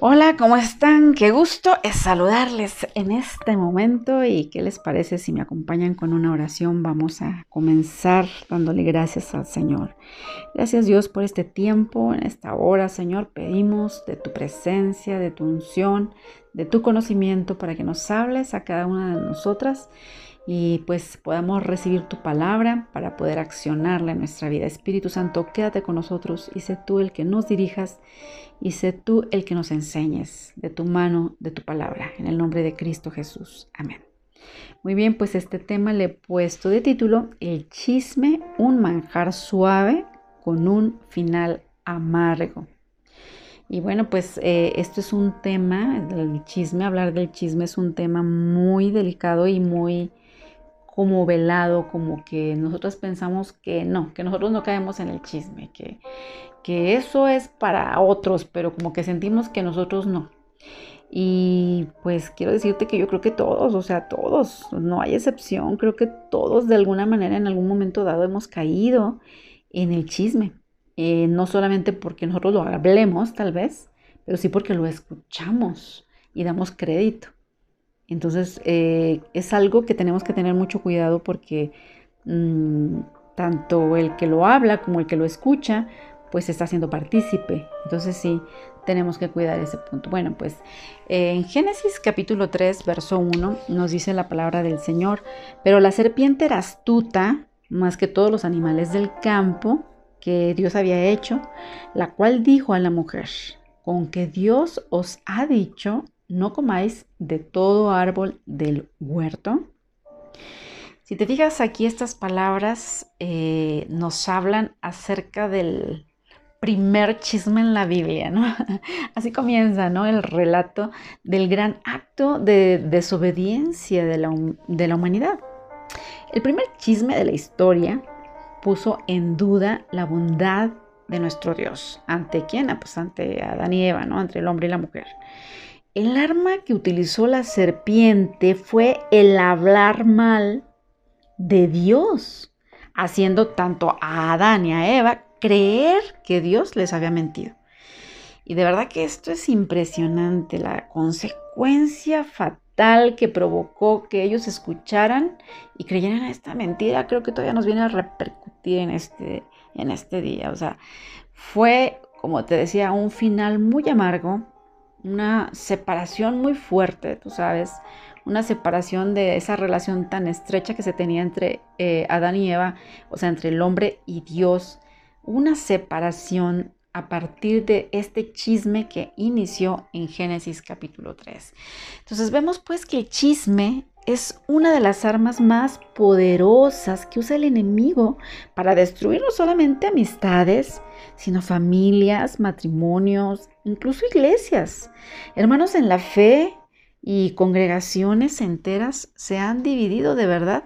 Hola, ¿cómo están? Qué gusto es saludarles en este momento y qué les parece si me acompañan con una oración. Vamos a comenzar dándole gracias al Señor. Gracias Dios por este tiempo, en esta hora, Señor. Pedimos de tu presencia, de tu unción, de tu conocimiento para que nos hables a cada una de nosotras y pues podamos recibir tu palabra para poder accionarla en nuestra vida. Espíritu Santo, quédate con nosotros y sé tú el que nos dirijas y sé tú el que nos enseñes de tu mano, de tu palabra, en el nombre de Cristo Jesús. Amén. Muy bien, pues este tema le he puesto de título El chisme, un manjar suave con un final amargo. Y bueno, pues eh, esto es un tema, el chisme, hablar del chisme es un tema muy delicado y muy como velado, como que nosotros pensamos que no, que nosotros no caemos en el chisme, que, que eso es para otros, pero como que sentimos que nosotros no. Y pues quiero decirte que yo creo que todos, o sea, todos, no hay excepción, creo que todos de alguna manera en algún momento dado hemos caído en el chisme. Eh, no solamente porque nosotros lo hablemos tal vez, pero sí porque lo escuchamos y damos crédito. Entonces eh, es algo que tenemos que tener mucho cuidado porque mm, tanto el que lo habla como el que lo escucha, pues está siendo partícipe. Entonces sí, tenemos que cuidar ese punto. Bueno, pues eh, en Génesis capítulo 3, verso 1, nos dice la palabra del Señor, pero la serpiente era astuta más que todos los animales del campo que Dios había hecho, la cual dijo a la mujer, con que Dios os ha dicho, no comáis de todo árbol del huerto. Si te fijas aquí, estas palabras eh, nos hablan acerca del primer chisme en la Biblia. Así comienza, ¿no? El relato del gran acto de desobediencia de la, de la humanidad. El primer chisme de la historia puso en duda la bondad de nuestro Dios. ¿Ante quién? Ah, pues ante Adán y Eva, ¿no? Entre el hombre y la mujer. El arma que utilizó la serpiente fue el hablar mal de Dios, haciendo tanto a Adán y a Eva creer que Dios les había mentido. Y de verdad que esto es impresionante, la consecuencia fatal que provocó que ellos escucharan y creyeran esta mentira, creo que todavía nos viene a repercutir en este, en este día. O sea, fue, como te decía, un final muy amargo, una separación muy fuerte, tú sabes, una separación de esa relación tan estrecha que se tenía entre eh, Adán y Eva, o sea, entre el hombre y Dios, una separación a partir de este chisme que inició en Génesis capítulo 3. Entonces vemos pues que el chisme es una de las armas más poderosas que usa el enemigo para destruir no solamente amistades, sino familias, matrimonios, incluso iglesias. Hermanos en la fe y congregaciones enteras se han dividido de verdad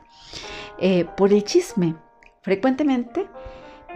eh, por el chisme, frecuentemente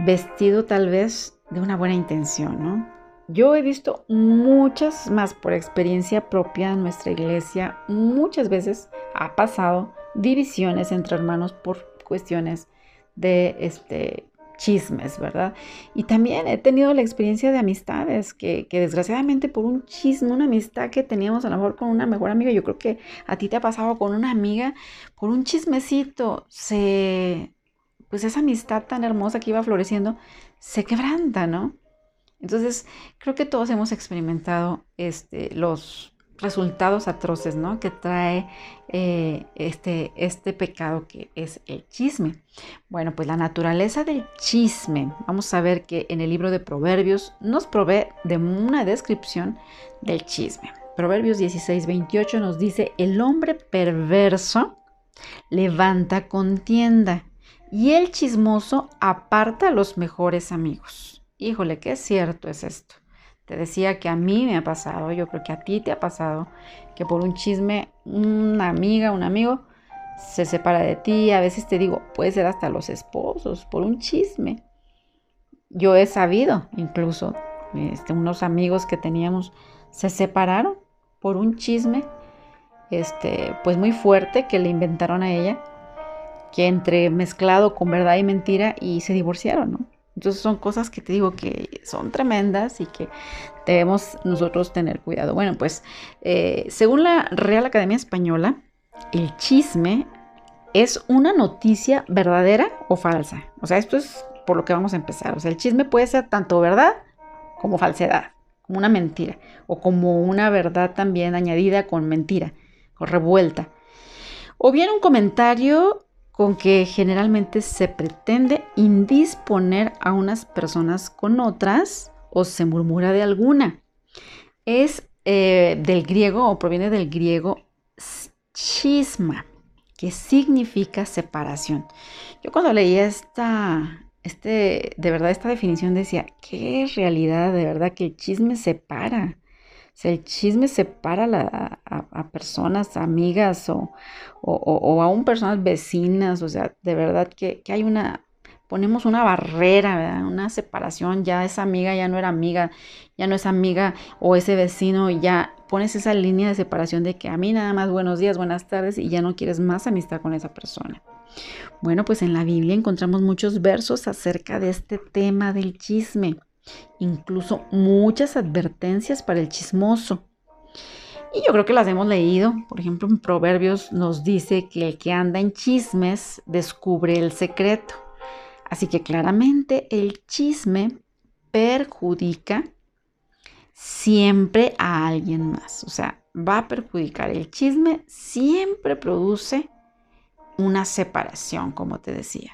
vestido tal vez de una buena intención, ¿no? Yo he visto muchas más por experiencia propia en nuestra iglesia, muchas veces ha pasado divisiones entre hermanos por cuestiones de este chismes, ¿verdad? Y también he tenido la experiencia de amistades que, que, desgraciadamente por un chisme, una amistad que teníamos a lo mejor con una mejor amiga, yo creo que a ti te ha pasado con una amiga, por un chismecito, se, pues esa amistad tan hermosa que iba floreciendo, se quebranta, ¿no? Entonces, creo que todos hemos experimentado este, los resultados atroces, ¿no? Que trae eh, este, este pecado que es el chisme. Bueno, pues la naturaleza del chisme, vamos a ver que en el libro de Proverbios nos provee de una descripción del chisme. Proverbios 16, 28 nos dice, el hombre perverso levanta contienda y el chismoso aparta a los mejores amigos. Híjole, qué cierto es esto. Te decía que a mí me ha pasado, yo creo que a ti te ha pasado, que por un chisme una amiga, un amigo se separa de ti. A veces te digo, puede ser hasta los esposos, por un chisme. Yo he sabido, incluso, este, unos amigos que teníamos se separaron por un chisme, este, pues muy fuerte que le inventaron a ella, que entre mezclado con verdad y mentira y se divorciaron, ¿no? Entonces son cosas que te digo que son tremendas y que debemos nosotros tener cuidado. Bueno, pues eh, según la Real Academia Española, el chisme es una noticia verdadera o falsa. O sea, esto es por lo que vamos a empezar. O sea, el chisme puede ser tanto verdad como falsedad, como una mentira, o como una verdad también añadida con mentira, o revuelta. O bien un comentario con que generalmente se pretende indisponer a unas personas con otras o se murmura de alguna. Es eh, del griego o proviene del griego chisma, que significa separación. Yo cuando leía esta, este, de verdad esta definición decía, qué realidad, de verdad que el chisme separa. O sea, el chisme separa a, personas, amigas o, o, aún personas vecinas. O sea, de verdad que, hay una, ponemos una barrera, una separación. Ya esa amiga ya no era amiga, ya no es amiga o ese vecino, ya pones esa línea de separación de que a mí nada más buenos días, buenas tardes y ya no quieres más amistad con esa persona. Bueno, pues en la Biblia encontramos muchos versos acerca de este tema del chisme incluso muchas advertencias para el chismoso. Y yo creo que las hemos leído. Por ejemplo, en Proverbios nos dice que el que anda en chismes descubre el secreto. Así que claramente el chisme perjudica siempre a alguien más. O sea, va a perjudicar. El chisme siempre produce una separación, como te decía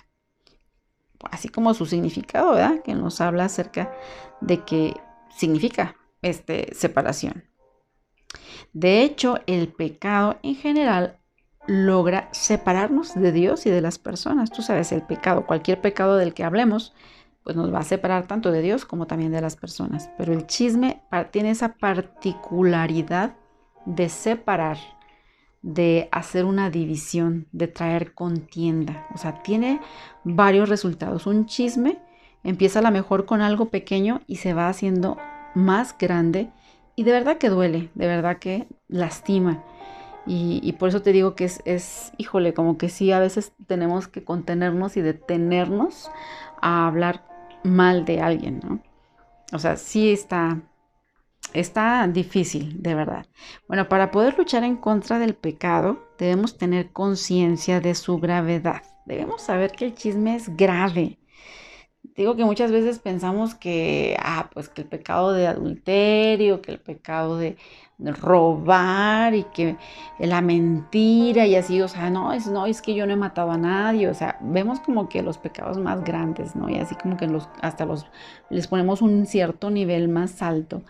así como su significado, ¿verdad? Que nos habla acerca de que significa este, separación. De hecho, el pecado en general logra separarnos de Dios y de las personas. Tú sabes, el pecado, cualquier pecado del que hablemos, pues nos va a separar tanto de Dios como también de las personas. Pero el chisme tiene esa particularidad de separar de hacer una división, de traer contienda. O sea, tiene varios resultados. Un chisme empieza a lo mejor con algo pequeño y se va haciendo más grande y de verdad que duele, de verdad que lastima. Y, por eso te digo que es, es, híjole, como que sí, a veces tenemos que contenernos y detenernos a hablar mal de alguien, ¿no? O sea, sí está, Está difícil, de verdad. Bueno, para poder luchar en contra del pecado, debemos tener conciencia de su gravedad. Debemos saber que el chisme es grave. Digo que muchas veces pensamos que, ah, pues que el pecado de adulterio, que el pecado de, robar y que la mentira y así, o sea, no, es, no, es que yo no he matado a nadie, o sea, vemos como que los pecados más grandes, ¿no? Y así como que los, hasta los, les ponemos un cierto nivel más alto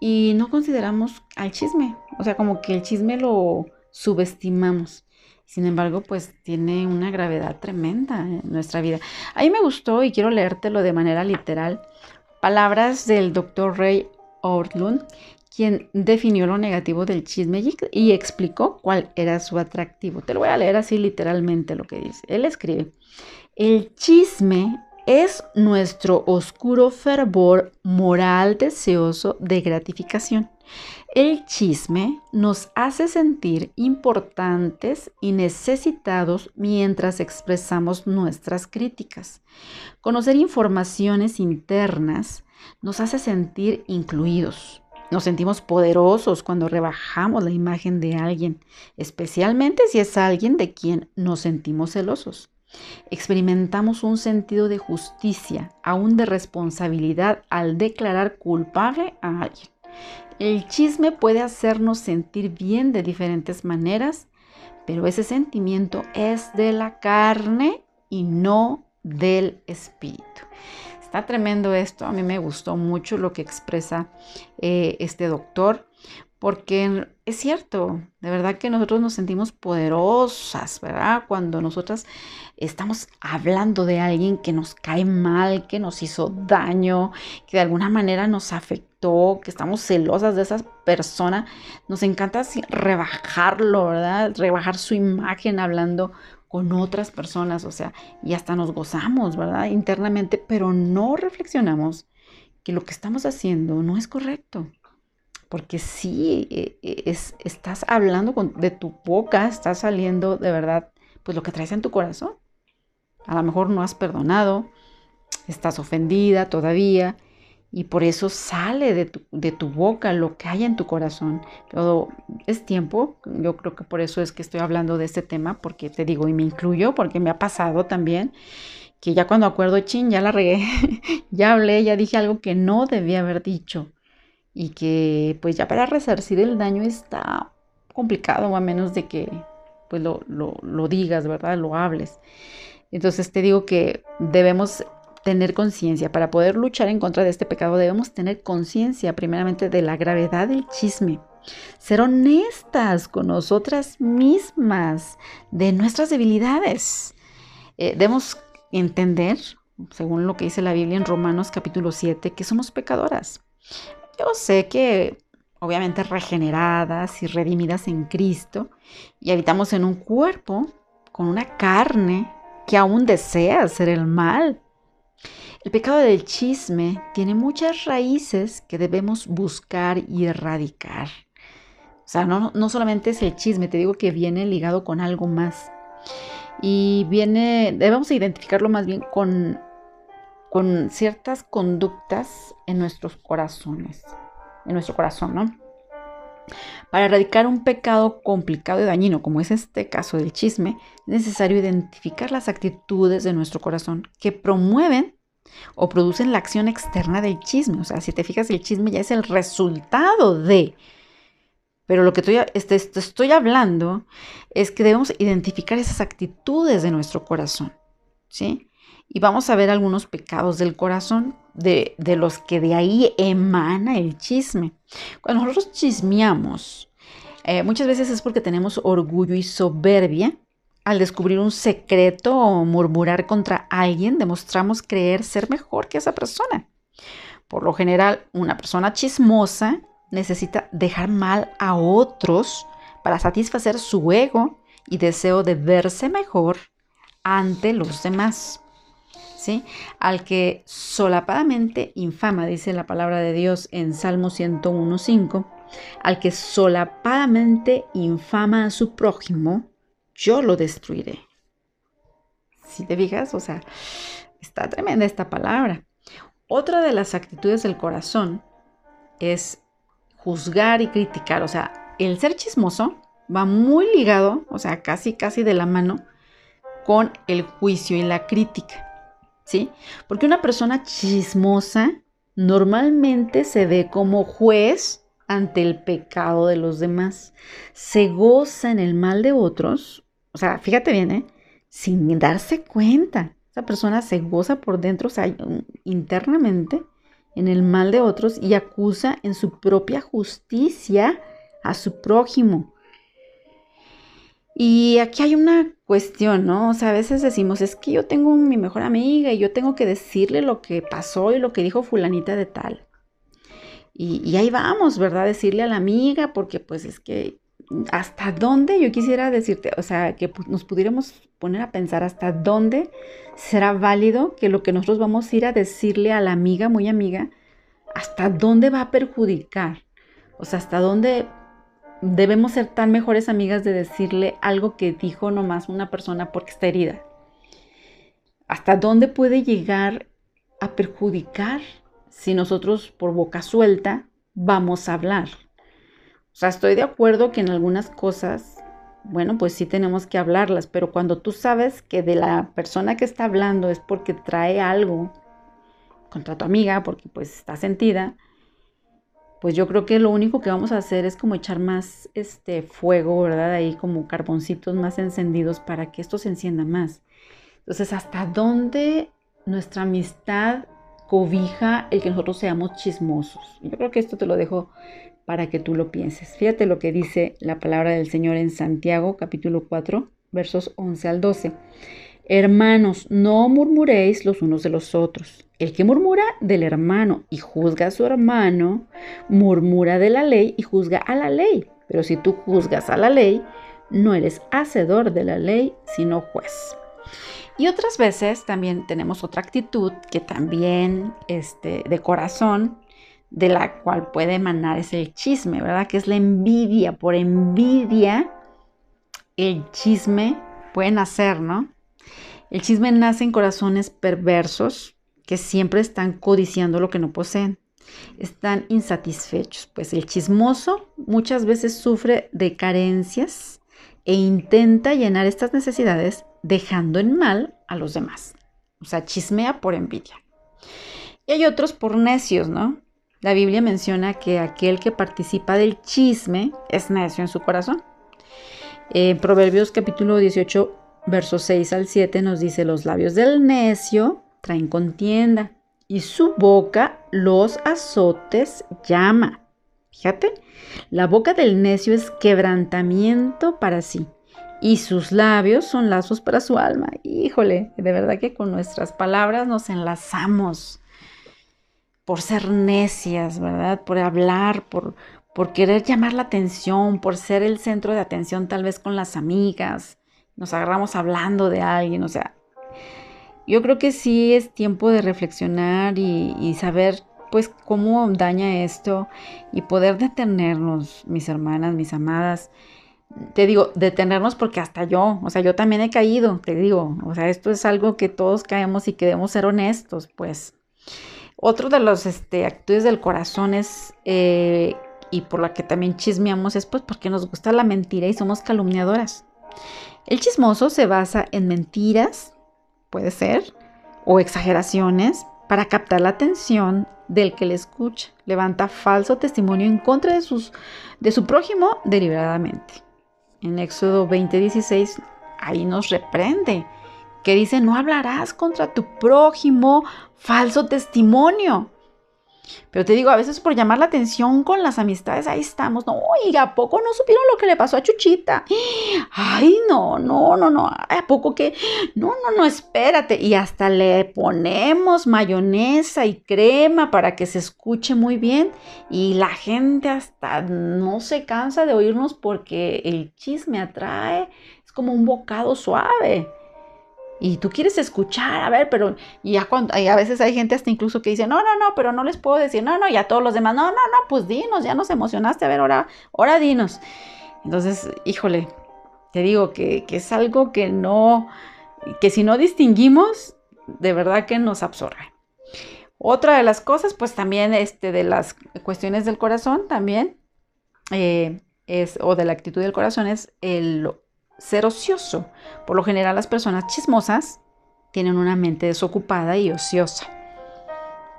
y no consideramos al chisme, o sea, como que el chisme lo subestimamos. Sin embargo, pues tiene una gravedad tremenda en nuestra vida. A mí me gustó y quiero leértelo de manera literal. Palabras del doctor Ray Ortlund, quien definió lo negativo del chisme y, y, explicó cuál era su atractivo. Te lo voy a leer así literalmente lo que dice. Él escribe, el chisme es nuestro oscuro fervor moral deseoso de gratificación. El chisme nos hace sentir importantes y necesitados mientras expresamos nuestras críticas. Conocer informaciones internas nos hace sentir incluidos. Nos sentimos poderosos cuando rebajamos la imagen de alguien, especialmente si es alguien de quien nos sentimos celosos. Experimentamos un sentido de justicia, aún de responsabilidad al declarar culpable a alguien. El chisme puede hacernos sentir bien de diferentes maneras, pero ese sentimiento es de la carne y no del espíritu. Está tremendo esto, a mí me gustó mucho lo que expresa eh, este doctor porque es cierto, de verdad que nosotros nos sentimos poderosas, ¿verdad? Cuando nosotras estamos hablando de alguien que nos cae mal, que nos hizo daño, que de alguna manera nos afectó, que estamos celosas de esa persona, nos encanta rebajarlo, ¿verdad? Rebajar su imagen hablando con otras personas, o sea, y hasta nos gozamos, ¿verdad? Internamente, pero no reflexionamos que lo que estamos haciendo no es correcto porque sí, e, e, es, estás hablando de tu boca, está saliendo de verdad, pues lo que traes en tu corazón. A lo mejor no has perdonado, estás ofendida todavía y por eso sale de tu, de tu, boca lo que hay en tu corazón. Todo es tiempo, yo creo que por eso es que estoy hablando de este tema, porque te digo, y me incluyo, porque me ha pasado también, que ya cuando acuerdo, chin, ya la regué, ya hablé, ya dije algo que no debía haber dicho, y que pues ya para resarcir el daño está complicado, a menos de que pues lo, lo, lo digas, ¿verdad? Lo hables. Entonces te digo que debemos tener conciencia. Para poder luchar en contra de este pecado debemos tener conciencia primeramente de la gravedad del chisme. Ser honestas con nosotras mismas, de nuestras debilidades. Eh, debemos entender, según lo que dice la Biblia en Romanos capítulo 7, que somos pecadoras. Yo sé que obviamente regeneradas y redimidas en Cristo y habitamos en un cuerpo con una carne que aún desea hacer el mal. El pecado del chisme tiene muchas raíces que debemos buscar y erradicar. O sea, no, no solamente es el chisme, te digo que viene ligado con algo más. Y viene, debemos identificarlo más bien con, con ciertas conductas en nuestros corazones, en nuestro corazón, ¿no? Para erradicar un pecado complicado y dañino, como es este caso del chisme, es necesario identificar las actitudes de nuestro corazón que promueven o producen la acción externa del chisme. O sea, si te fijas, el chisme ya es el resultado de. Pero lo que estoy, este, estoy hablando es que debemos identificar esas actitudes de nuestro corazón. ¿Sí? Y vamos a ver algunos pecados del corazón de, los que de ahí emana el chisme. Cuando nosotros chismeamos, eh, muchas veces es porque tenemos orgullo y soberbia al descubrir un secreto o murmurar contra alguien, demostramos creer ser mejor que esa persona. Por lo general, una persona chismosa necesita dejar mal a otros para satisfacer su ego y deseo de verse mejor ante los demás. Al que solapadamente infama, dice la palabra de Dios en Salmo 101.5, al que solapadamente infama a su prójimo, yo lo destruiré. Si te fijas, o sea, está tremenda esta palabra. Otra de las actitudes del corazón es juzgar y criticar. O sea, el ser chismoso va muy ligado, o sea, casi, casi de la mano con el juicio y la crítica. ¿Sí? Porque una persona chismosa normalmente se ve como juez ante el pecado de los demás. Se goza en el mal de otros o sea, fíjate bien, ¿eh? Sin darse cuenta. Esa persona se goza por dentro, o sea, internamente, en el mal de otros y acusa en su propia justicia a su prójimo. Y aquí hay una cuestión, ¿no? O sea, a veces decimos, es que yo tengo mi mejor amiga y yo tengo que decirle lo que pasó y lo que dijo fulanita de tal. Y, ahí vamos, ¿verdad? Decirle a la amiga, porque pues es que hasta dónde yo quisiera decirte, o sea, que nos pudiéramos poner a pensar hasta dónde será válido que lo que nosotros vamos a ir a decirle a la amiga, muy amiga, hasta dónde va a perjudicar. O sea, hasta dónde debemos ser tan mejores amigas de decirle algo que dijo nomás una persona porque está herida. Hasta dónde puede llegar a perjudicar si nosotros por boca suelta vamos a hablar. O sea, estoy de acuerdo que en algunas cosas, bueno, pues sí tenemos que hablarlas, pero cuando tú sabes que de la persona que está hablando es porque trae algo contra tu amiga, porque pues está sentida, pues yo creo que lo único que vamos a hacer es como echar más este fuego, ¿verdad? Ahí como carboncitos más encendidos para que esto se encienda más. Entonces, ¿hasta dónde nuestra amistad cobija el que nosotros seamos chismosos? Yo creo que esto te lo dejo para que tú lo pienses. Fíjate lo que dice la palabra del Señor en Santiago capítulo 4 versos 11 al 12. Hermanos, no murmuréis los unos de los otros. El que murmura del hermano y juzga a su hermano, murmura de la ley y juzga a la ley. Pero si tú juzgas a la ley, no eres hacedor de la ley, sino juez. Y otras veces también tenemos otra actitud que también este, de corazón de la cual puede emanar es el chisme, ¿verdad? Que es la envidia. Por envidia, el chisme puede nacer, ¿no? El chisme nace en corazones perversos que siempre están codiciando lo que no poseen. Están insatisfechos, pues el chismoso muchas veces sufre de carencias e intenta llenar estas necesidades dejando en mal a los demás. O sea, chismea por envidia. Y hay otros por necios, ¿no? La Biblia menciona que aquel que participa del chisme es necio en su corazón. En Proverbios capítulo 18, versos 6 al 7 nos dice, los labios del necio traen contienda y su boca los azotes llama. Fíjate, la boca del necio es quebrantamiento para sí y sus labios son lazos para su alma. Híjole, de verdad que con nuestras palabras nos enlazamos por ser necias, ¿verdad? Por hablar, por, por querer llamar la atención, por ser el centro de atención tal vez con las amigas. Nos agarramos hablando de alguien, o sea, yo creo que sí es tiempo de reflexionar y, saber pues cómo daña esto y poder detenernos, mis hermanas, mis amadas. Te digo, detenernos porque hasta yo, o sea, yo también he caído, te digo, o sea, esto es algo que todos caemos y que debemos ser honestos, pues. Otro de los este, actitudes del corazón es, eh, y por la que también chismeamos, es pues porque nos gusta la mentira y somos calumniadoras. El chismoso se basa en mentiras, puede ser, o exageraciones para captar la atención del que le escucha. Levanta falso testimonio en contra de, de su prójimo deliberadamente. En Éxodo 20:16, ahí nos reprende que dice, no hablarás contra tu prójimo falso testimonio. Pero te digo, a veces por llamar la atención con las amistades, ahí estamos. No, oiga, ¿a poco no supieron lo que le pasó a Chuchita? Ay, no, no, no, no. ¿A poco que? No, no, no, espérate. Y hasta le ponemos mayonesa y crema para que se escuche muy bien. Y la gente hasta no se cansa de oírnos porque el chisme atrae. Es como un bocado suave y tú quieres escuchar, a ver, pero ya cuando, a veces hay gente hasta incluso que dice, no, no, no, pero no les puedo decir, no, no, y a todos los demás, no, no, no, pues dinos, ya nos emocionaste, a ver, ahora, ahora dinos. Entonces, híjole, te digo que, que es algo que no, que si no distinguimos, de verdad que nos absorbe. Otra de las cosas, pues también este, de las cuestiones del corazón, también, eh, es, o de la actitud del corazón, es el ser ocioso. Por lo general las personas chismosas tienen una mente desocupada y ociosa.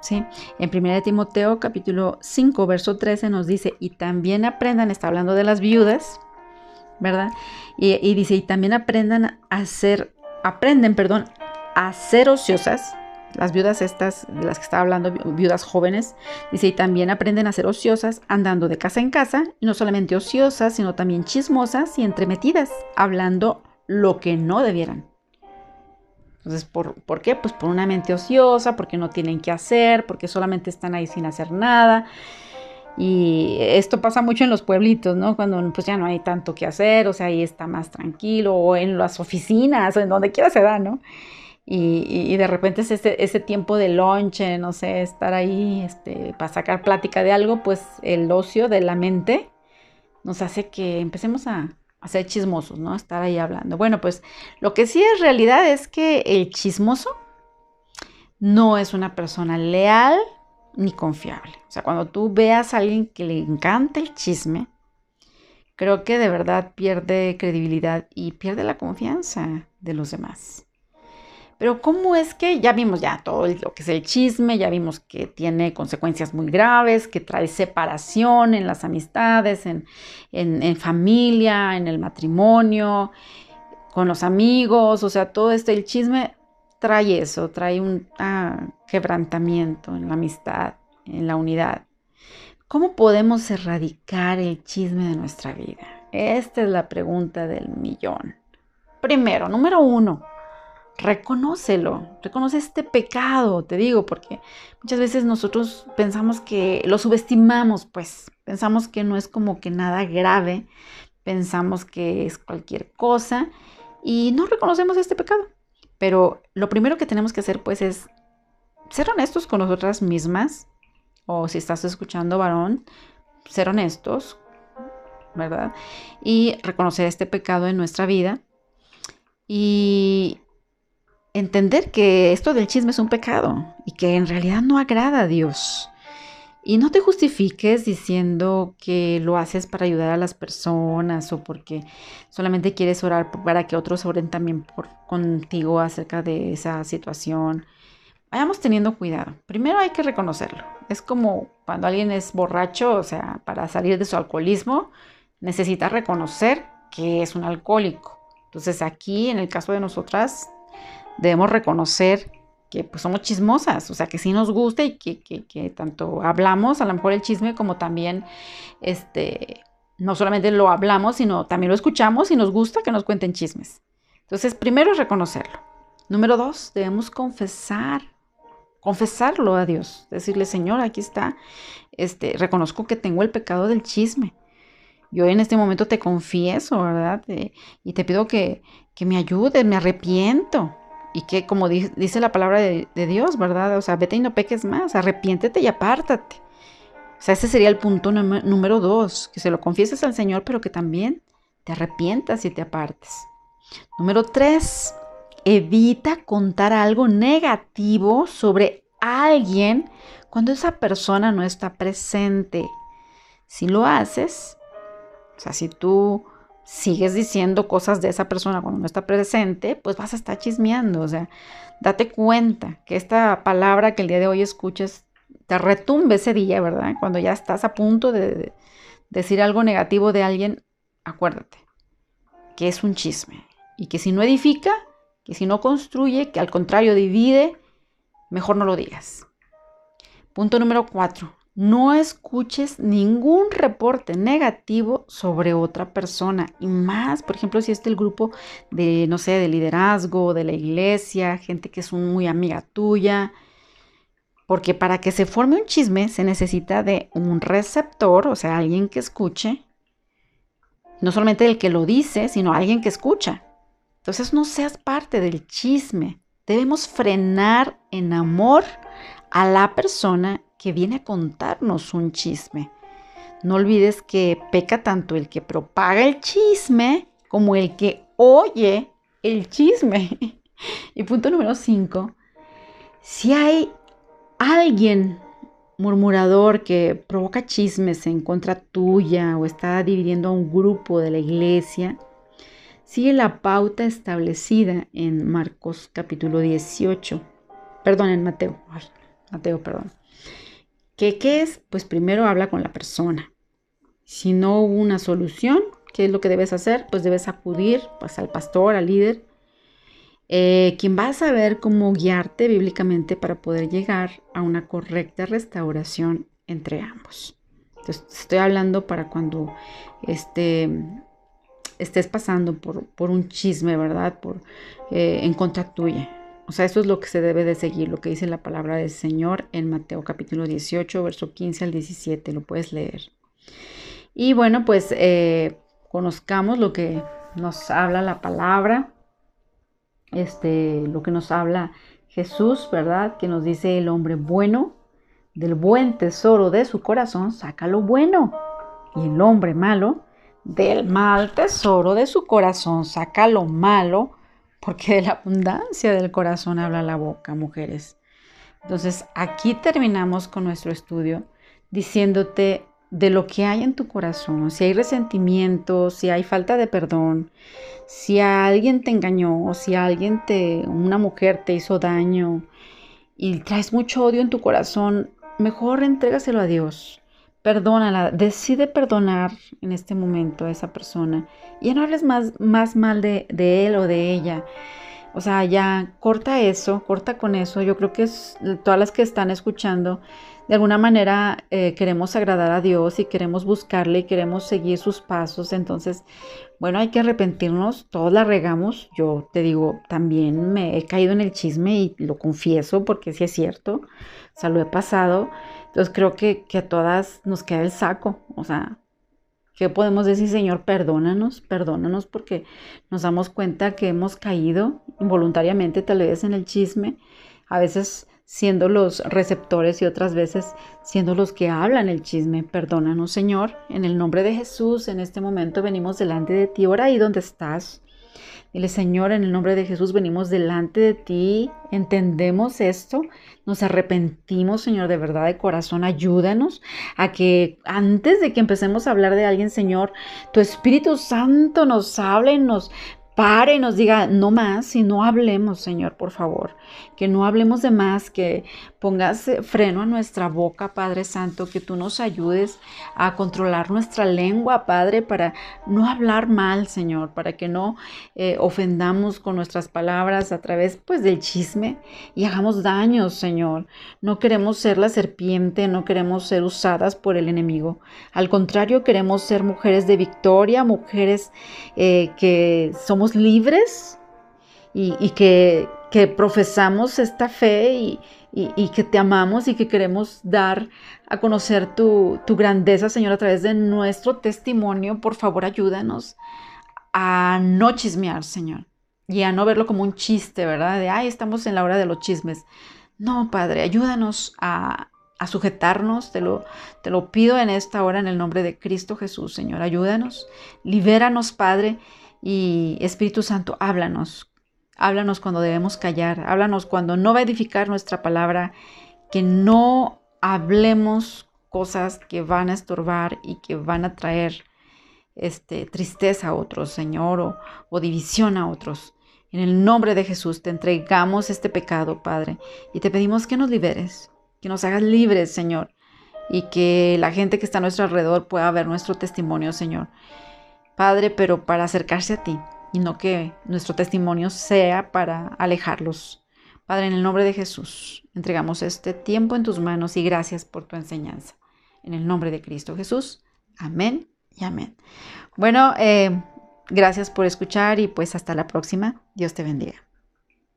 ¿Sí? En 1 Timoteo capítulo 5, verso 13 nos dice, y también aprendan, está hablando de las viudas, ¿verdad? Y, y dice, y también aprendan a ser, aprenden, perdón, a ser ociosas las viudas estas, de las que estaba hablando, viudas jóvenes, dice, y también aprenden a ser ociosas andando de casa en casa, y no solamente ociosas, sino también chismosas y entremetidas, hablando lo que no debieran. Entonces, ¿por, ¿por qué? Pues por una mente ociosa, porque no tienen que hacer, porque solamente están ahí sin hacer nada. Y esto pasa mucho en los pueblitos, ¿no? Cuando pues ya no hay tanto que hacer, o sea, ahí está más tranquilo, o en las oficinas, o en donde quiera se da, ¿no? Y, de repente es ese, tiempo de lonche, no sé, estar ahí este, para sacar plática de algo, pues el ocio de la mente nos hace que empecemos a, a ser chismosos, ¿no? Estar ahí hablando. Bueno, pues lo que sí es realidad es que el chismoso no es una persona leal ni confiable. O sea, cuando tú veas a alguien que le encanta el chisme, creo que de verdad pierde credibilidad y pierde la confianza de los demás. Pero ¿cómo es que ya vimos ya todo lo que es el chisme, ya vimos que tiene consecuencias muy graves, que trae separación en las amistades, en, familia, en el matrimonio, con los amigos, o sea, todo esto, el chisme trae eso, trae un ah, quebrantamiento en la amistad, en la unidad. ¿Cómo podemos erradicar el chisme de nuestra vida? Esta es la pregunta del millón. Primero, número uno, reconócelo, reconoce este pecado, te digo, porque muchas veces nosotros pensamos que lo subestimamos, pues pensamos que no es como que nada grave, pensamos que es cualquier cosa y no reconocemos este pecado. Pero lo primero que tenemos que hacer pues es ser honestos con nosotras mismas, o si estás escuchando varón, ser honestos, ¿verdad? Y reconocer este pecado en nuestra vida y entender que esto del chisme es un pecado y que en realidad no agrada a Dios. Y no te justifiques diciendo que lo haces para ayudar a las personas o porque solamente quieres orar para que otros oren también por, contigo acerca de esa situación. Vayamos teniendo cuidado. Primero hay que reconocerlo. Es como cuando alguien es borracho, o sea, para salir de su alcoholismo, necesita reconocer que es un alcohólico. Entonces aquí, en el caso de nosotras, debemos reconocer que pues, somos chismosas, o sea, que sí nos gusta y que, tanto hablamos, a lo mejor el chisme, como también, este, no solamente lo hablamos, sino también lo escuchamos y nos gusta que nos cuenten chismes. Entonces, primero es reconocerlo. Número dos, debemos confesar, confesarlo a Dios, decirle, Señor, aquí está, este, reconozco que tengo el pecado del chisme. Yo en este momento te confieso, ¿verdad? y te pido que, que me ayudes, me arrepiento y que como dice la palabra de, Dios, ¿verdad? O sea, vete y no peques más, arrepiéntete y apártate. O sea, ese sería el punto número dos, que se lo confieses al Señor, pero que también te arrepientas y te apartes. Número tres, evita contar algo negativo sobre alguien cuando esa persona no está presente. Si lo haces, o sea, si tú sigues diciendo cosas de esa persona cuando no está presente, pues vas a estar chismeando. O sea, date cuenta que esta palabra que el día de hoy escuchas te retumbe ese día, ¿verdad? Cuando ya estás a punto de decir algo negativo de alguien, acuérdate que es un chisme y que si no edifica, que si no construye, que al contrario divide, mejor no lo digas. Punto número cuatro no escuches ningún reporte negativo sobre otra persona. Y más, por ejemplo, si es del grupo de, no sé, de liderazgo, de la iglesia, gente que es muy amiga tuya. Porque para que se forme un chisme se necesita de un receptor, o sea, alguien que escuche. No solamente el que lo dice, sino alguien que escucha. Entonces no seas parte del chisme. Debemos frenar en amor a la persona que viene a contarnos un chisme. No olvides que peca tanto el que propaga el chisme como el que oye el chisme. Y punto número 5, si hay alguien murmurador que provoca chismes en contra tuya o está dividiendo a un grupo de la iglesia, sigue la pauta establecida en Marcos capítulo 18. Perdón, en Mateo. Mateo, perdón. ¿Qué, es? Pues primero habla con la persona. Si no hubo una solución, ¿qué es lo que debes hacer? Pues debes acudir pues, al pastor, al líder, eh, quien va a saber cómo guiarte bíblicamente para poder llegar a una correcta restauración entre ambos. Entonces, estoy hablando para cuando este, estés pasando por, por un chisme, ¿verdad? Por, eh, en contra tuya. O sea, eso es lo que se debe de seguir, lo que dice la palabra del Señor en Mateo capítulo 18, verso 15 al 17, lo puedes leer. Y bueno, pues eh, conozcamos lo que nos habla la palabra, este, lo que nos habla Jesús, ¿verdad? Que nos dice el hombre bueno, del buen tesoro de su corazón, saca lo bueno. Y el hombre malo, del mal tesoro de su corazón, saca lo malo porque de la abundancia del corazón habla la boca, mujeres. Entonces, aquí terminamos con nuestro estudio diciéndote de lo que hay en tu corazón, si hay resentimiento, si hay falta de perdón, si alguien te engañó, si alguien te, una mujer te hizo daño y traes mucho odio en tu corazón, mejor entrégaselo a Dios perdónala, decide perdonar en este momento a esa persona. Y no hables más, más mal de, él o de ella. O sea, ya corta eso, corta con eso. Yo creo que es, todas las que están escuchando, de alguna manera eh, queremos agradar a Dios y queremos buscarle y queremos seguir sus pasos. Entonces, bueno, hay que arrepentirnos, todos la regamos. Yo te digo, también me he caído en el chisme y lo confieso porque sí es cierto. O sea, lo he pasado. Entonces creo que, a todas nos queda el saco. O sea, ¿qué podemos decir, Señor? Perdónanos, perdónanos porque nos damos cuenta que hemos caído involuntariamente tal vez en el chisme. A veces siendo los receptores y otras veces siendo los que hablan el chisme. Perdónanos, Señor. En el nombre de Jesús, en este momento venimos delante de ti. Ahora ahí donde estás. Dile, Señor, en el nombre de Jesús venimos delante de ti, entendemos esto, nos arrepentimos, Señor, de verdad, de corazón. Ayúdanos a que antes de que empecemos a hablar de alguien, Señor, tu Espíritu Santo nos hable, nos pare y nos diga, no más, y no hablemos, Señor, por favor, que no hablemos de más, que pongas eh, freno a nuestra boca, Padre Santo, que tú nos ayudes a controlar nuestra lengua, Padre, para no hablar mal, Señor, para que no eh, ofendamos con nuestras palabras a través, pues, del chisme y hagamos daño, Señor. No queremos ser la serpiente, no queremos ser usadas por el enemigo. Al contrario, queremos ser mujeres de victoria, mujeres eh, que somos libres y, que, profesamos esta fe y, que te amamos y que queremos dar a conocer tu, grandeza, Señor, a través de nuestro testimonio. Por favor, ayúdanos a no chismear, Señor, y a no verlo como un chiste, ¿verdad? De, ay, estamos en la hora de los chismes. No, Padre, ayúdanos a, a sujetarnos, te lo, te lo pido en esta hora en el nombre de Cristo Jesús, Señor. Ayúdanos, libéranos, Padre, y Espíritu Santo, háblanos, háblanos cuando debemos callar, háblanos cuando no va a edificar nuestra palabra, que no hablemos cosas que van a estorbar y que van a traer este, tristeza a otros, Señor, o, o división a otros. En el nombre de Jesús te entregamos este pecado, Padre, y te pedimos que nos liberes, que nos hagas libres, Señor, y que la gente que está a nuestro alrededor pueda ver nuestro testimonio, Señor. Padre, pero para acercarse a ti y no que nuestro testimonio sea para alejarlos. Padre, en el nombre de Jesús, entregamos este tiempo en tus manos y gracias por tu enseñanza. En el nombre de Cristo Jesús. Amén y amén. Bueno, eh, gracias por escuchar y pues hasta la próxima. Dios te bendiga.